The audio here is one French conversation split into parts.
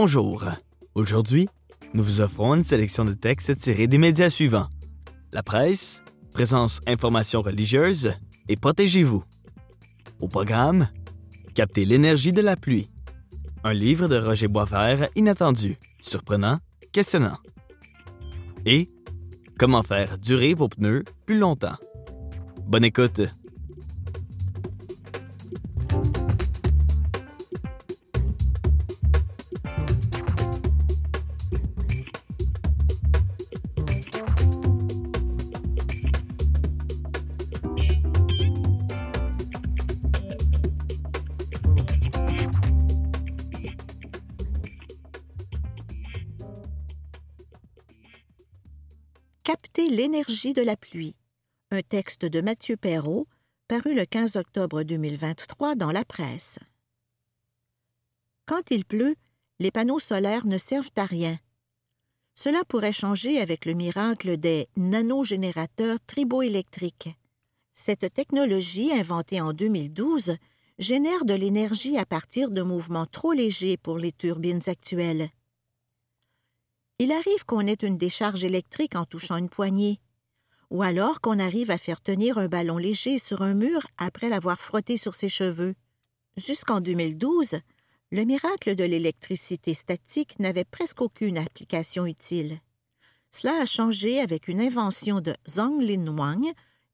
Bonjour. Aujourd'hui, nous vous offrons une sélection de textes tirés des médias suivants. La presse, présence information religieuse et protégez-vous. Au programme, Capter l'énergie de la pluie. Un livre de Roger Boisvert inattendu, surprenant, questionnant. Et Comment faire durer vos pneus plus longtemps? Bonne écoute. De la pluie. Un texte de Mathieu Perrault, paru le 15 octobre 2023 dans la presse. Quand il pleut, les panneaux solaires ne servent à rien. Cela pourrait changer avec le miracle des nanogénérateurs triboélectriques. Cette technologie, inventée en 2012, génère de l'énergie à partir de mouvements trop légers pour les turbines actuelles. Il arrive qu'on ait une décharge électrique en touchant une poignée, ou alors qu'on arrive à faire tenir un ballon léger sur un mur après l'avoir frotté sur ses cheveux. Jusqu'en 2012, le miracle de l'électricité statique n'avait presque aucune application utile. Cela a changé avec une invention de Zhong Lin Wang,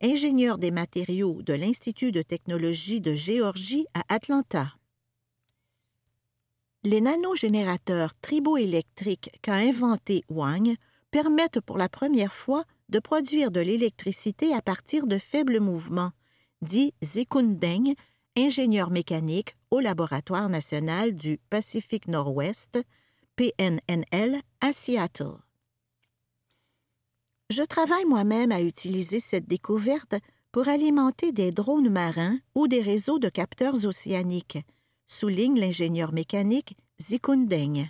ingénieur des matériaux de l'Institut de technologie de Géorgie à Atlanta. Les nanogénérateurs triboélectriques qu'a inventés Wang permettent pour la première fois de produire de l'électricité à partir de faibles mouvements, dit Zikundeng, ingénieur mécanique au Laboratoire national du Pacifique Nord-Ouest, PNNL, à Seattle. Je travaille moi-même à utiliser cette découverte pour alimenter des drones marins ou des réseaux de capteurs océaniques, souligne l'ingénieur mécanique Zikundeng.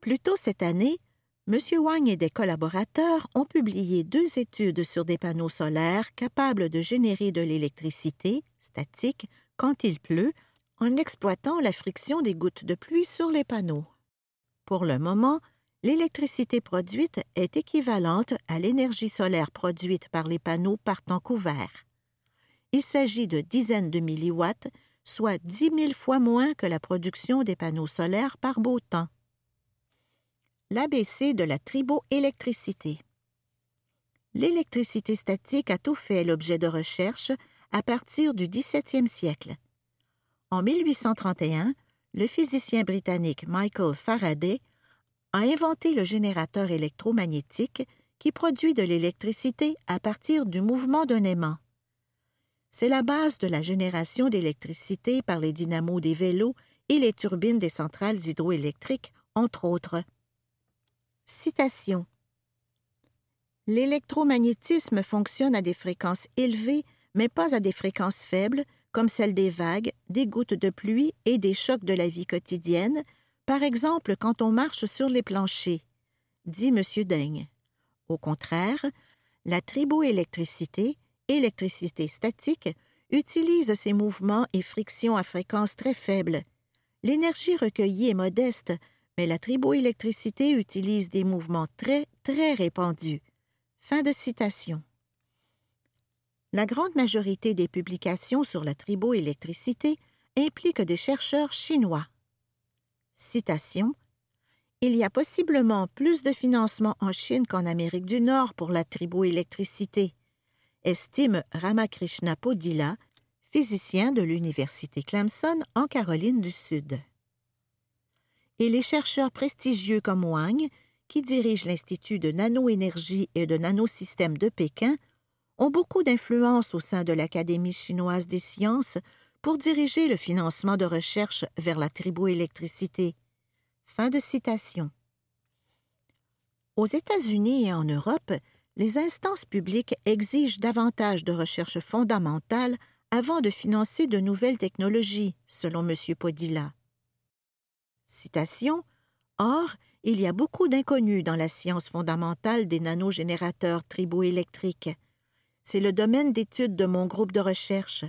Plus tôt cette année, M. Wang et des collaborateurs ont publié deux études sur des panneaux solaires capables de générer de l'électricité statique quand il pleut en exploitant la friction des gouttes de pluie sur les panneaux. Pour le moment, l'électricité produite est équivalente à l'énergie solaire produite par les panneaux par temps couvert. Il s'agit de dizaines de milliwatts soit dix mille fois moins que la production des panneaux solaires par beau temps. L'ABC de la triboélectricité. L'électricité statique a tout fait l'objet de recherches à partir du XVIIe siècle. En 1831, le physicien britannique Michael Faraday a inventé le générateur électromagnétique qui produit de l'électricité à partir du mouvement d'un aimant. C'est la base de la génération d'électricité par les dynamos des vélos et les turbines des centrales hydroélectriques, entre autres. Citation L'électromagnétisme fonctionne à des fréquences élevées, mais pas à des fréquences faibles, comme celles des vagues, des gouttes de pluie et des chocs de la vie quotidienne, par exemple quand on marche sur les planchers, dit M. Daigne. Au contraire, la triboélectricité électricité statique utilise ces mouvements et frictions à fréquence très faible. L'énergie recueillie est modeste, mais la triboélectricité utilise des mouvements très, très répandus. Fin de citation. La grande majorité des publications sur la triboélectricité impliquent des chercheurs chinois. Citation Il y a possiblement plus de financement en Chine qu'en Amérique du Nord pour la triboélectricité estime Ramakrishna Podila, physicien de l'Université Clemson en Caroline du Sud. Et les chercheurs prestigieux comme Wang, qui dirigent l'Institut de nanoénergie et de nanosystèmes de Pékin, ont beaucoup d'influence au sein de l'Académie chinoise des sciences pour diriger le financement de recherche vers la triboélectricité. Fin de citation. Aux États-Unis et en Europe, les instances publiques exigent davantage de recherche fondamentale avant de financer de nouvelles technologies, selon M. Podila. Or, il y a beaucoup d'inconnus dans la science fondamentale des nanogénérateurs triboélectriques. C'est le domaine d'étude de mon groupe de recherche.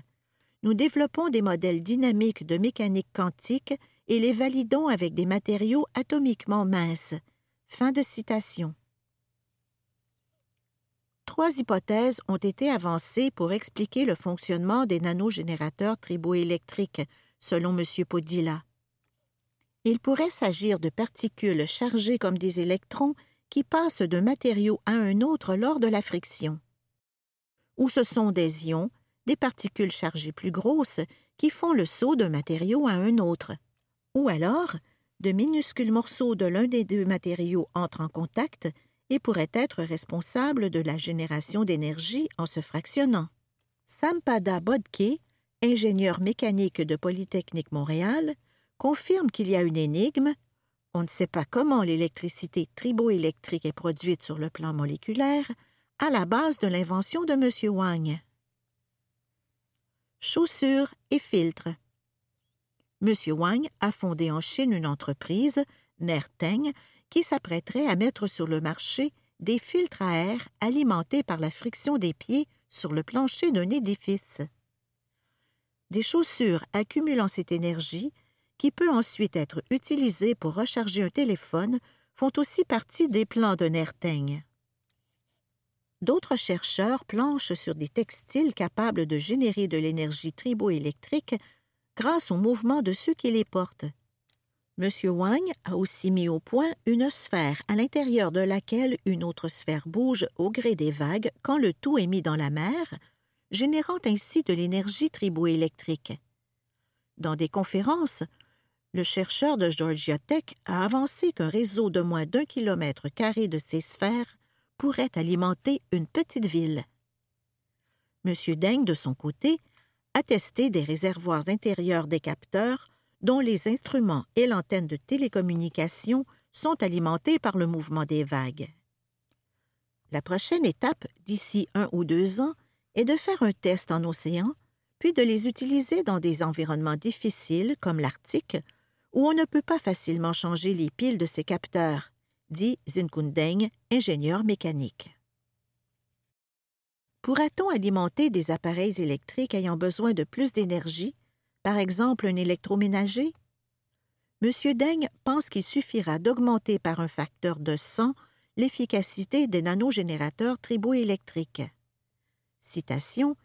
Nous développons des modèles dynamiques de mécanique quantique et les validons avec des matériaux atomiquement minces. Fin de citation. Trois hypothèses ont été avancées pour expliquer le fonctionnement des nanogénérateurs triboélectriques, selon M. Podilla. Il pourrait s'agir de particules chargées comme des électrons qui passent d'un matériau à un autre lors de la friction. Ou ce sont des ions, des particules chargées plus grosses, qui font le saut d'un matériau à un autre. Ou alors, de minuscules morceaux de l'un des deux matériaux entrent en contact et pourraient être responsables de la génération d'énergie en se fractionnant. Sampada Bodke, ingénieur mécanique de Polytechnique Montréal, confirme qu'il y a une énigme. On ne sait pas comment l'électricité triboélectrique est produite sur le plan moléculaire, à la base de l'invention de M. Wang. Chaussures et filtres. M. Wang a fondé en Chine une entreprise, Nerteng, qui s'apprêterait à mettre sur le marché des filtres à air alimentés par la friction des pieds sur le plancher d'un édifice. Des chaussures accumulant cette énergie, qui peut ensuite être utilisée pour recharger un téléphone, font aussi partie des plans de Nerteng. D'autres chercheurs planchent sur des textiles capables de générer de l'énergie triboélectrique grâce au mouvement de ceux qui les portent. M. Wang a aussi mis au point une sphère à l'intérieur de laquelle une autre sphère bouge au gré des vagues quand le tout est mis dans la mer, générant ainsi de l'énergie triboélectrique. Dans des conférences, le chercheur de Georgia Tech a avancé qu'un réseau de moins d'un kilomètre carré de ces sphères pourrait alimenter une petite ville. M. Deng, de son côté, a testé des réservoirs intérieurs des capteurs dont les instruments et l'antenne de télécommunication sont alimentés par le mouvement des vagues. La prochaine étape, d'ici un ou deux ans, est de faire un test en océan, puis de les utiliser dans des environnements difficiles comme l'Arctique, où on ne peut pas facilement changer les piles de ces capteurs, dit Zinkundeng, ingénieur mécanique. Pourra-t-on alimenter des appareils électriques ayant besoin de plus d'énergie, par exemple un électroménager? M. Deng pense qu'il suffira d'augmenter par un facteur de 100 l'efficacité des nanogénérateurs triboélectriques. Citation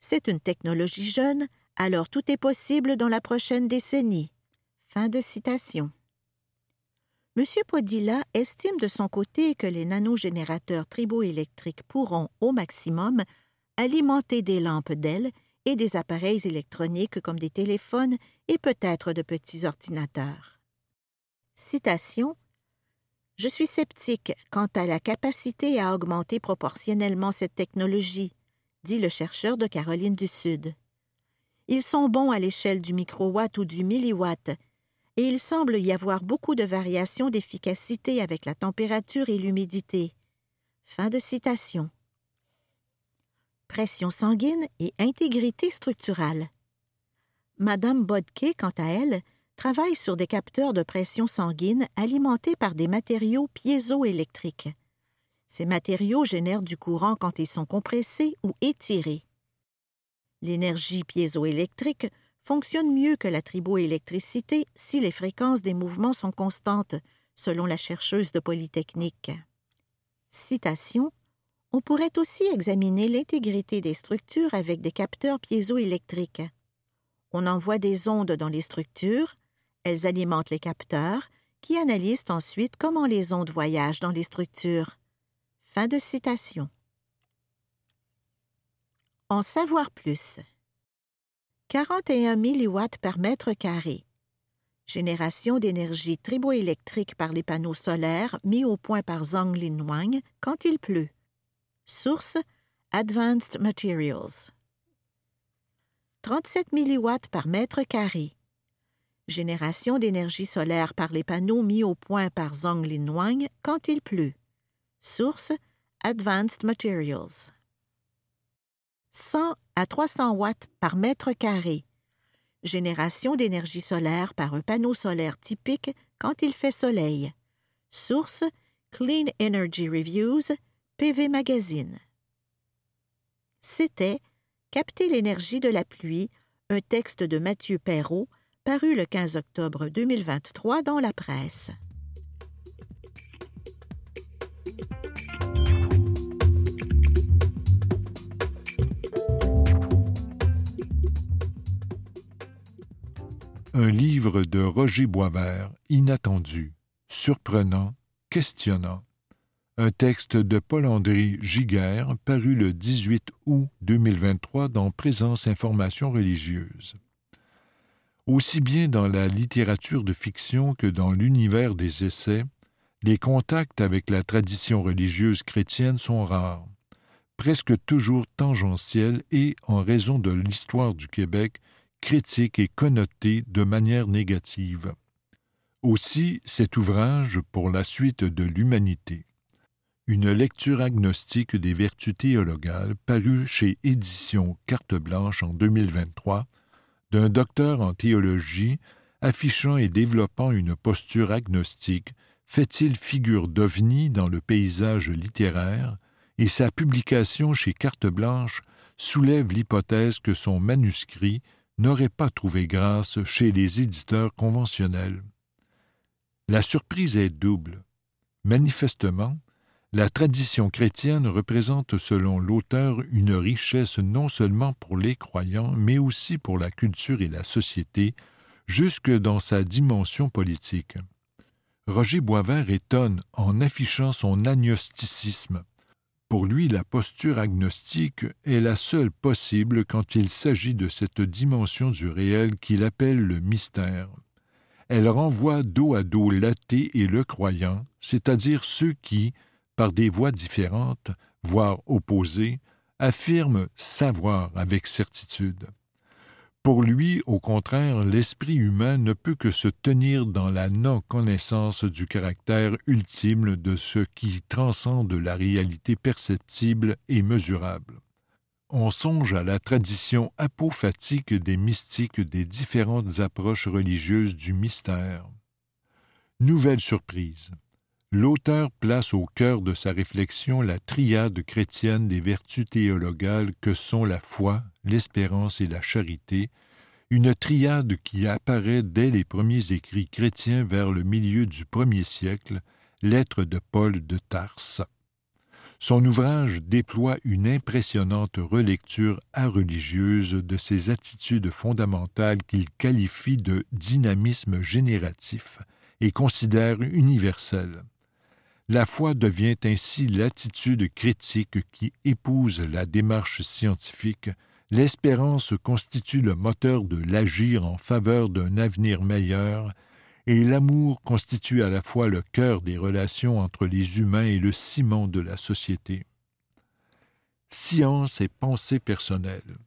C'est une technologie jeune, alors tout est possible dans la prochaine décennie. Fin de. M. Podilla estime de son côté que les nanogénérateurs triboélectriques pourront, au maximum, alimenter des lampes d'ailes et des appareils électroniques comme des téléphones et peut-être de petits ordinateurs. Citation Je suis sceptique quant à la capacité à augmenter proportionnellement cette technologie, dit le chercheur de Caroline du Sud. Ils sont bons à l'échelle du microwatt ou du milliwatt, et il semble y avoir beaucoup de variations d'efficacité avec la température et l'humidité. Fin de citation. Pression sanguine et intégrité structurale. Madame Bodke, quant à elle, travaille sur des capteurs de pression sanguine alimentés par des matériaux piézoélectriques. Ces matériaux génèrent du courant quand ils sont compressés ou étirés. L'énergie piézoélectrique fonctionne mieux que la triboélectricité si les fréquences des mouvements sont constantes, selon la chercheuse de Polytechnique. Citation On pourrait aussi examiner l'intégrité des structures avec des capteurs piézoélectriques. On envoie des ondes dans les structures, elles alimentent les capteurs, qui analysent ensuite comment les ondes voyagent dans les structures. Fin de citation. En savoir plus. 41 milliwatts par mètre carré. Génération d'énergie triboélectrique par les panneaux solaires mis au point par Zhang Linwang quand il pleut. Source Advanced Materials. 37 milliwatts par mètre carré. Génération d'énergie solaire par les panneaux mis au point par Zhang Linwang quand il pleut. Source Advanced Materials. 100 à 300 watts par mètre carré. Génération d'énergie solaire par un panneau solaire typique quand il fait soleil. Source Clean Energy Reviews, PV Magazine. C'était Capter l'énergie de la pluie, un texte de Mathieu Perrault, paru le 15 octobre 2023 dans la presse. Un livre de Roger Boisvert, inattendu, surprenant, questionnant. Un texte de Paul-André Giguère, paru le 18 août 2023 dans Présence Information religieuse. Aussi bien dans la littérature de fiction que dans l'univers des essais, les contacts avec la tradition religieuse chrétienne sont rares, presque toujours tangentiels et, en raison de l'histoire du Québec, critique et connoté de manière négative. Aussi cet ouvrage pour la suite de l'humanité. Une lecture agnostique des vertus théologales parue chez Édition Carte Blanche en 2023 d'un docteur en théologie affichant et développant une posture agnostique fait-il figure d'ovni dans le paysage littéraire et sa publication chez Carte Blanche soulève l'hypothèse que son manuscrit n'aurait pas trouvé grâce chez les éditeurs conventionnels. La surprise est double. Manifestement, la tradition chrétienne représente selon l'auteur une richesse non seulement pour les croyants, mais aussi pour la culture et la société, jusque dans sa dimension politique. Roger Boisvert étonne en affichant son agnosticisme, pour lui, la posture agnostique est la seule possible quand il s'agit de cette dimension du réel qu'il appelle le mystère. Elle renvoie dos à dos l'athée et le croyant, c'est-à-dire ceux qui, par des voies différentes, voire opposées, affirment savoir avec certitude. Pour lui, au contraire, l'esprit humain ne peut que se tenir dans la non-connaissance du caractère ultime de ce qui transcende la réalité perceptible et mesurable. On songe à la tradition apophatique des mystiques des différentes approches religieuses du mystère. Nouvelle surprise. L'auteur place au cœur de sa réflexion la triade chrétienne des vertus théologales que sont la foi, l'espérance et la charité, une triade qui apparaît dès les premiers écrits chrétiens vers le milieu du premier siècle, lettres de Paul de Tarse. Son ouvrage déploie une impressionnante relecture religieuse de ces attitudes fondamentales qu'il qualifie de dynamisme génératif et considère universelles. La foi devient ainsi l'attitude critique qui épouse la démarche scientifique, l'espérance constitue le moteur de l'agir en faveur d'un avenir meilleur, et l'amour constitue à la fois le cœur des relations entre les humains et le ciment de la société. Science et pensée personnelle.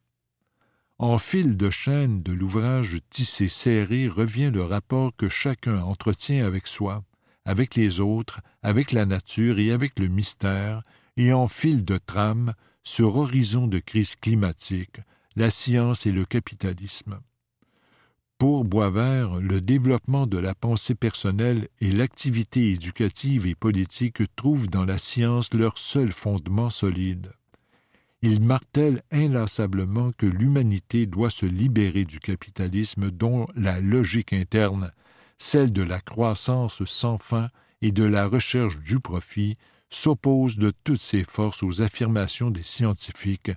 En fil de chaîne de l'ouvrage tissé serré revient le rapport que chacun entretient avec soi, avec les autres, avec la nature et avec le mystère, et en fil de trame, sur horizon de crise climatique, la science et le capitalisme. Pour Boisvert, le développement de la pensée personnelle et l'activité éducative et politique trouvent dans la science leur seul fondement solide. Il martèle inlassablement que l'humanité doit se libérer du capitalisme dont la logique interne celle de la croissance sans fin et de la recherche du profit, s'oppose de toutes ses forces aux affirmations des scientifiques,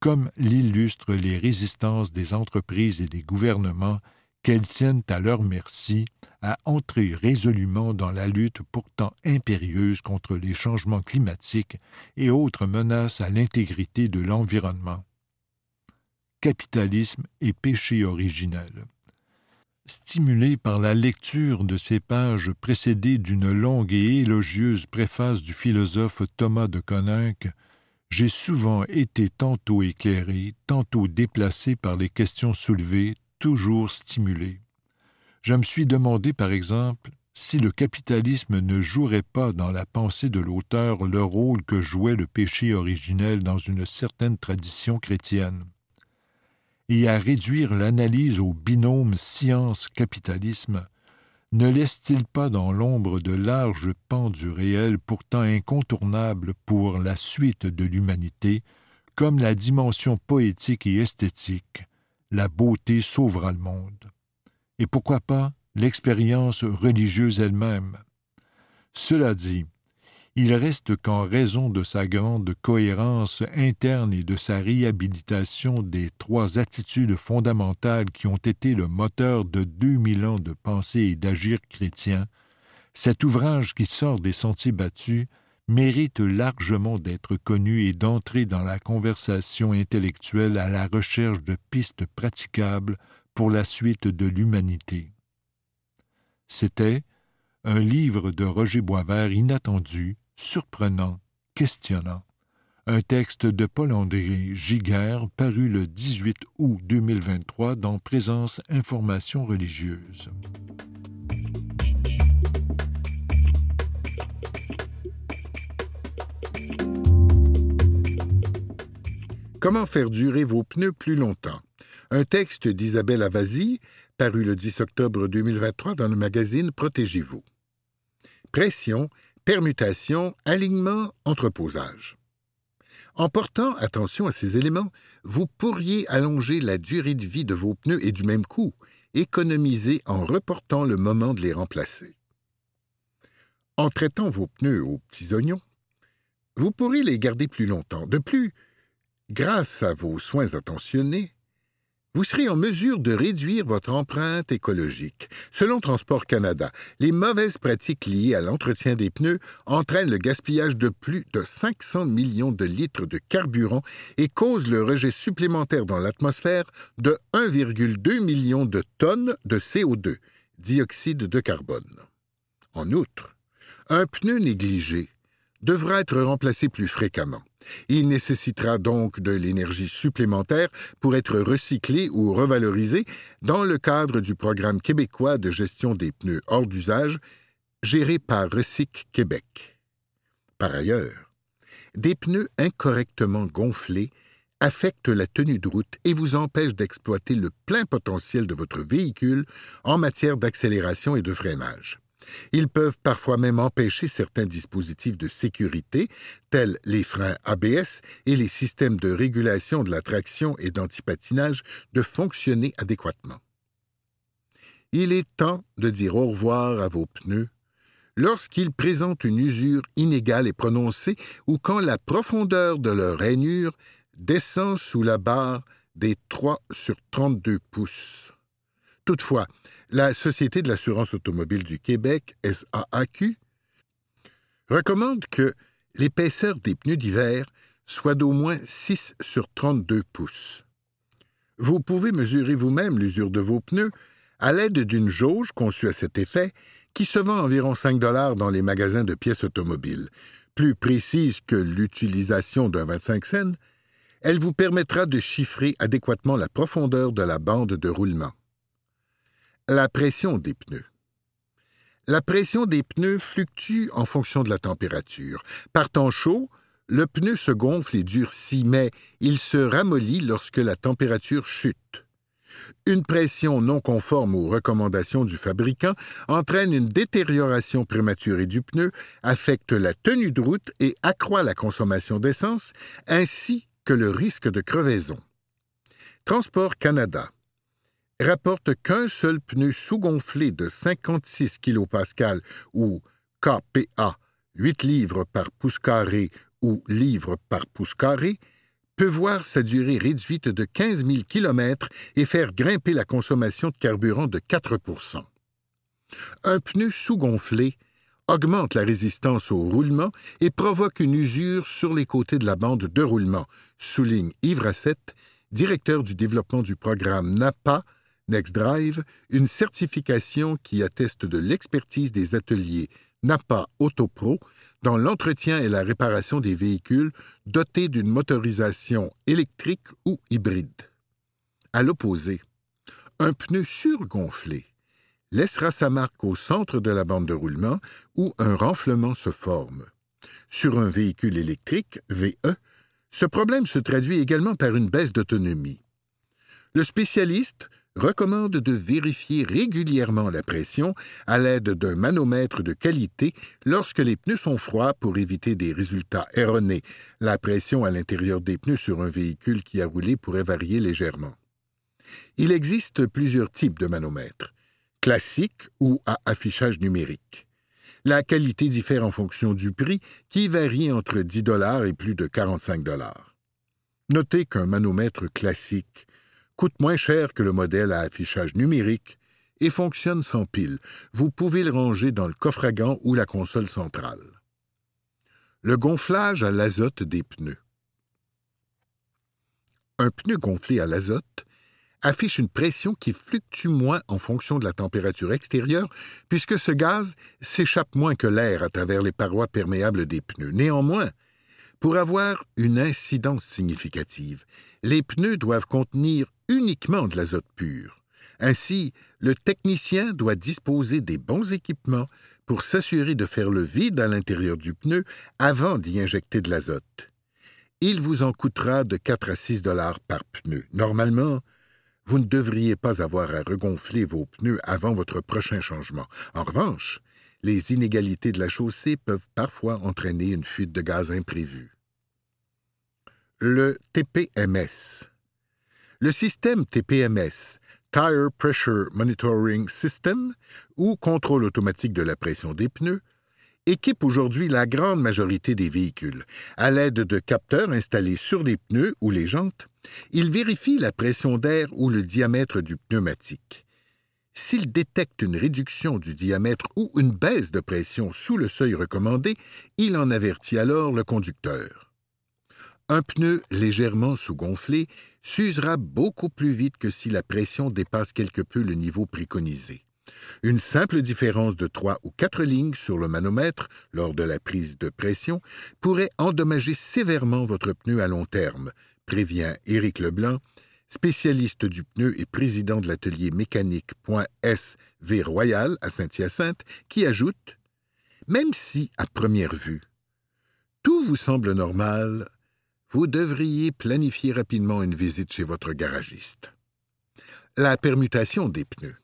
comme l'illustrent les résistances des entreprises et des gouvernements qu'elles tiennent à leur merci à entrer résolument dans la lutte pourtant impérieuse contre les changements climatiques et autres menaces à l'intégrité de l'environnement. Capitalisme et péché originel. Stimulé par la lecture de ces pages précédées d'une longue et élogieuse préface du philosophe Thomas de Coninck, j'ai souvent été tantôt éclairé, tantôt déplacé par les questions soulevées, toujours stimulé. Je me suis demandé, par exemple, si le capitalisme ne jouerait pas dans la pensée de l'auteur le rôle que jouait le péché originel dans une certaine tradition chrétienne et à réduire l'analyse au binôme science-capitalisme, ne laisse-t-il pas dans l'ombre de larges pans du réel pourtant incontournables pour la suite de l'humanité, comme la dimension poétique et esthétique La beauté sauvera le monde? Et pourquoi pas l'expérience religieuse elle-même? Cela dit, il reste qu'en raison de sa grande cohérence interne et de sa réhabilitation des trois attitudes fondamentales qui ont été le moteur de deux mille ans de pensée et d'agir chrétien, cet ouvrage qui sort des sentiers battus mérite largement d'être connu et d'entrer dans la conversation intellectuelle à la recherche de pistes praticables pour la suite de l'humanité. C'était un livre de Roger Boisvert inattendu, surprenant, questionnant. Un texte de Paul-André Giguère paru le 18 août 2023 dans Présence Information religieuse. Comment faire durer vos pneus plus longtemps? Un texte d'Isabelle Avasi, paru le 10 octobre 2023 dans le magazine Protégez-vous. Pression, permutation, alignement, entreposage. En portant attention à ces éléments, vous pourriez allonger la durée de vie de vos pneus et du même coup, économiser en reportant le moment de les remplacer. En traitant vos pneus aux petits oignons, vous pourrez les garder plus longtemps. De plus, Grâce à vos soins attentionnés, vous serez en mesure de réduire votre empreinte écologique. Selon Transport Canada, les mauvaises pratiques liées à l'entretien des pneus entraînent le gaspillage de plus de 500 millions de litres de carburant et causent le rejet supplémentaire dans l'atmosphère de 1,2 million de tonnes de CO2, dioxyde de carbone. En outre, un pneu négligé devra être remplacé plus fréquemment. Il nécessitera donc de l'énergie supplémentaire pour être recyclé ou revalorisé dans le cadre du programme québécois de gestion des pneus hors d'usage, géré par Recyc Québec. Par ailleurs, des pneus incorrectement gonflés affectent la tenue de route et vous empêchent d'exploiter le plein potentiel de votre véhicule en matière d'accélération et de freinage. Ils peuvent parfois même empêcher certains dispositifs de sécurité, tels les freins ABS et les systèmes de régulation de la traction et d'antipatinage, de fonctionner adéquatement. Il est temps de dire au revoir à vos pneus lorsqu'ils présentent une usure inégale et prononcée ou quand la profondeur de leur rainure descend sous la barre des 3 sur 32 pouces. Toutefois, la Société de l'assurance automobile du Québec, SAAQ, recommande que l'épaisseur des pneus d'hiver soit d'au moins 6 sur 32 pouces. Vous pouvez mesurer vous-même l'usure de vos pneus à l'aide d'une jauge conçue à cet effet qui se vend environ 5 dollars dans les magasins de pièces automobiles. Plus précise que l'utilisation d'un 25 cents, elle vous permettra de chiffrer adéquatement la profondeur de la bande de roulement. La pression des pneus. La pression des pneus fluctue en fonction de la température. Par temps chaud, le pneu se gonfle et durcit, mais il se ramollit lorsque la température chute. Une pression non conforme aux recommandations du fabricant entraîne une détérioration prématurée du pneu, affecte la tenue de route et accroît la consommation d'essence, ainsi que le risque de crevaison. Transport Canada rapporte qu'un seul pneu sous-gonflé de 56 kPa ou KPA, 8 livres par pouce carré ou livres par pouce carré, peut voir sa durée réduite de 15 000 km et faire grimper la consommation de carburant de 4% Un pneu sous-gonflé augmente la résistance au roulement et provoque une usure sur les côtés de la bande de roulement, souligne Yves directeur du développement du programme NAPA NextDrive, une certification qui atteste de l'expertise des ateliers NAPA Autopro dans l'entretien et la réparation des véhicules dotés d'une motorisation électrique ou hybride. À l'opposé, un pneu surgonflé laissera sa marque au centre de la bande de roulement où un renflement se forme. Sur un véhicule électrique, VE, ce problème se traduit également par une baisse d'autonomie. Le spécialiste recommande de vérifier régulièrement la pression à l'aide d'un manomètre de qualité lorsque les pneus sont froids pour éviter des résultats erronés. La pression à l'intérieur des pneus sur un véhicule qui a roulé pourrait varier légèrement. Il existe plusieurs types de manomètres. classique ou à affichage numérique. La qualité diffère en fonction du prix, qui varie entre 10 dollars et plus de 45 dollars. Notez qu'un manomètre classique coûte moins cher que le modèle à affichage numérique et fonctionne sans pile. Vous pouvez le ranger dans le coffre à gants ou la console centrale. Le gonflage à l'azote des pneus. Un pneu gonflé à l'azote affiche une pression qui fluctue moins en fonction de la température extérieure, puisque ce gaz s'échappe moins que l'air à travers les parois perméables des pneus. Néanmoins, pour avoir une incidence significative, les pneus doivent contenir uniquement de l'azote pur. Ainsi, le technicien doit disposer des bons équipements pour s'assurer de faire le vide à l'intérieur du pneu avant d'y injecter de l'azote. Il vous en coûtera de 4 à 6 dollars par pneu. Normalement, vous ne devriez pas avoir à regonfler vos pneus avant votre prochain changement. En revanche, les inégalités de la chaussée peuvent parfois entraîner une fuite de gaz imprévue. Le TPMS. Le système TPMS, Tire Pressure Monitoring System, ou contrôle automatique de la pression des pneus, équipe aujourd'hui la grande majorité des véhicules. À l'aide de capteurs installés sur les pneus ou les jantes, il vérifie la pression d'air ou le diamètre du pneumatique. S'il détecte une réduction du diamètre ou une baisse de pression sous le seuil recommandé, il en avertit alors le conducteur. Un pneu légèrement sous-gonflé s'usera beaucoup plus vite que si la pression dépasse quelque peu le niveau préconisé. Une simple différence de trois ou quatre lignes sur le manomètre lors de la prise de pression pourrait endommager sévèrement votre pneu à long terme, prévient Éric Leblanc, spécialiste du pneu et président de l'atelier mécanique.SV Royal à Saint-Hyacinthe, qui ajoute Même si, à première vue, tout vous semble normal, vous devriez planifier rapidement une visite chez votre garagiste. La permutation des pneus.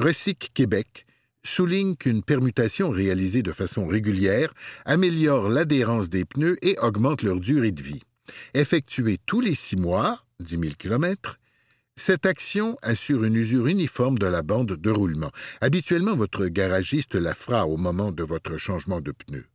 Recyc Québec souligne qu'une permutation réalisée de façon régulière améliore l'adhérence des pneus et augmente leur durée de vie. Effectuée tous les six mois, 10 000 km, cette action assure une usure uniforme de la bande de roulement. Habituellement, votre garagiste la fera au moment de votre changement de pneus.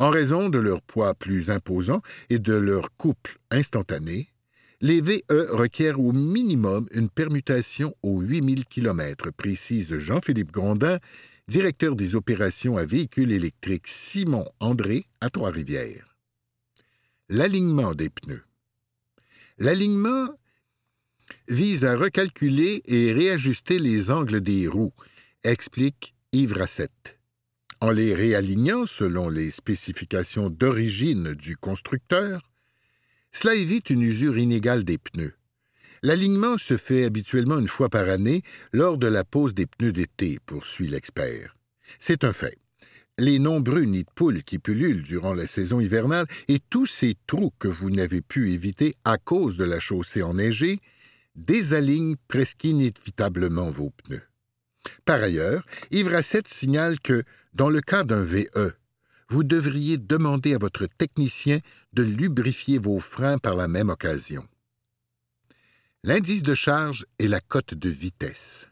En raison de leur poids plus imposant et de leur couple instantané, les VE requièrent au minimum une permutation aux 8000 km, précise Jean-Philippe Grondin, directeur des opérations à véhicules électriques Simon André à Trois-Rivières. L'alignement des pneus. L'alignement vise à recalculer et réajuster les angles des roues, explique Yves. En les réalignant selon les spécifications d'origine du constructeur, cela évite une usure inégale des pneus. L'alignement se fait habituellement une fois par année lors de la pose des pneus d'été, poursuit l'expert. C'est un fait. Les nombreux nids de poules qui pullulent durant la saison hivernale et tous ces trous que vous n'avez pu éviter à cause de la chaussée enneigée désalignent presque inévitablement vos pneus. Par ailleurs, Yves signale que, dans le cas d'un VE, vous devriez demander à votre technicien de lubrifier vos freins par la même occasion. L'indice de charge est la cote de vitesse.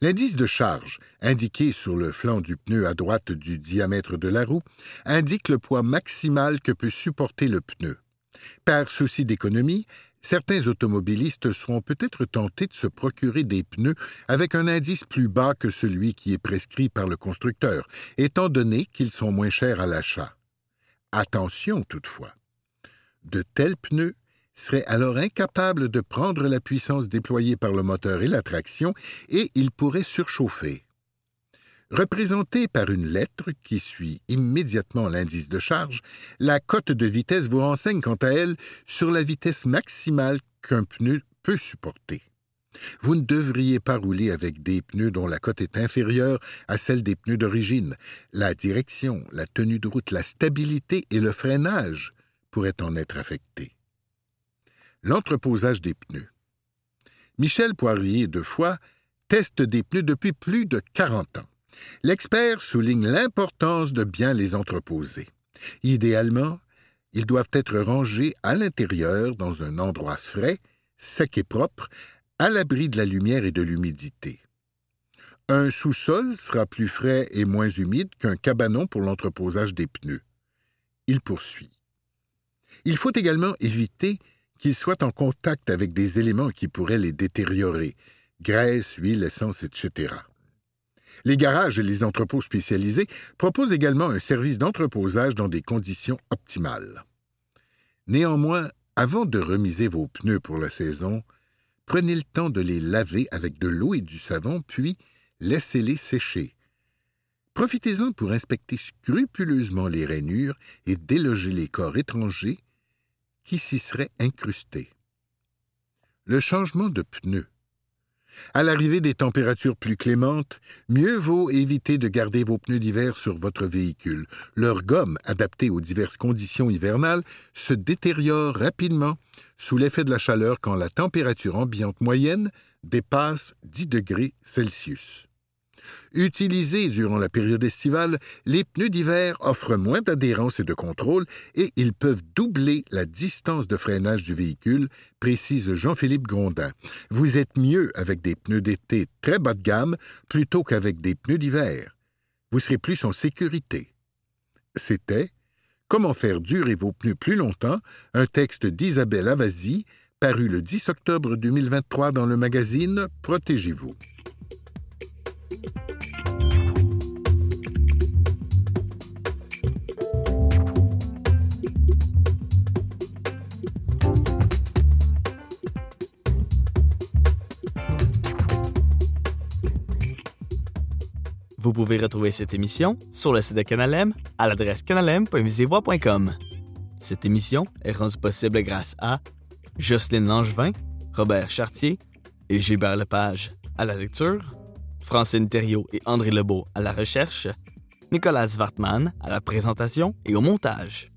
L'indice de charge, indiqué sur le flanc du pneu à droite du diamètre de la roue, indique le poids maximal que peut supporter le pneu. Par souci d'économie, certains automobilistes seront peut-être tentés de se procurer des pneus avec un indice plus bas que celui qui est prescrit par le constructeur, étant donné qu'ils sont moins chers à l'achat. Attention toutefois. De tels pneus seraient alors incapables de prendre la puissance déployée par le moteur et la traction et ils pourraient surchauffer. Représentée par une lettre qui suit immédiatement l'indice de charge, la cote de vitesse vous renseigne quant à elle sur la vitesse maximale qu'un pneu peut supporter. Vous ne devriez pas rouler avec des pneus dont la cote est inférieure à celle des pneus d'origine. La direction, la tenue de route, la stabilité et le freinage pourraient en être affectés. L'entreposage des pneus. Michel Poirier de Foix teste des pneus depuis plus de 40 ans. L'expert souligne l'importance de bien les entreposer. Idéalement, ils doivent être rangés à l'intérieur dans un endroit frais, sec et propre, à l'abri de la lumière et de l'humidité. Un sous-sol sera plus frais et moins humide qu'un cabanon pour l'entreposage des pneus. Il poursuit. Il faut également éviter qu'ils soient en contact avec des éléments qui pourraient les détériorer, graisse, huile, essence, etc. Les garages et les entrepôts spécialisés proposent également un service d'entreposage dans des conditions optimales. Néanmoins, avant de remiser vos pneus pour la saison, prenez le temps de les laver avec de l'eau et du savon, puis laissez-les sécher. Profitez-en pour inspecter scrupuleusement les rainures et déloger les corps étrangers qui s'y seraient incrustés. Le changement de pneus à l'arrivée des températures plus clémentes, mieux vaut éviter de garder vos pneus d'hiver sur votre véhicule. Leur gomme, adaptée aux diverses conditions hivernales, se détériore rapidement sous l'effet de la chaleur quand la température ambiante moyenne dépasse 10 degrés Celsius. Utilisés durant la période estivale, les pneus d'hiver offrent moins d'adhérence et de contrôle et ils peuvent doubler la distance de freinage du véhicule, précise Jean-Philippe Grondin. Vous êtes mieux avec des pneus d'été très bas de gamme plutôt qu'avec des pneus d'hiver. Vous serez plus en sécurité. C'était Comment faire durer vos pneus plus longtemps, un texte d'Isabelle Avasi, paru le 10 octobre 2023 dans le magazine Protégez-vous. Vous pouvez retrouver cette émission sur le site de Canalem à l'adresse canalem.musivoix.com. Cette émission est rendue possible grâce à Jocelyne Langevin, Robert Chartier et Gilbert Lepage à la lecture, Francine Thériault et André Lebeau à la recherche, Nicolas Wartman à la présentation et au montage.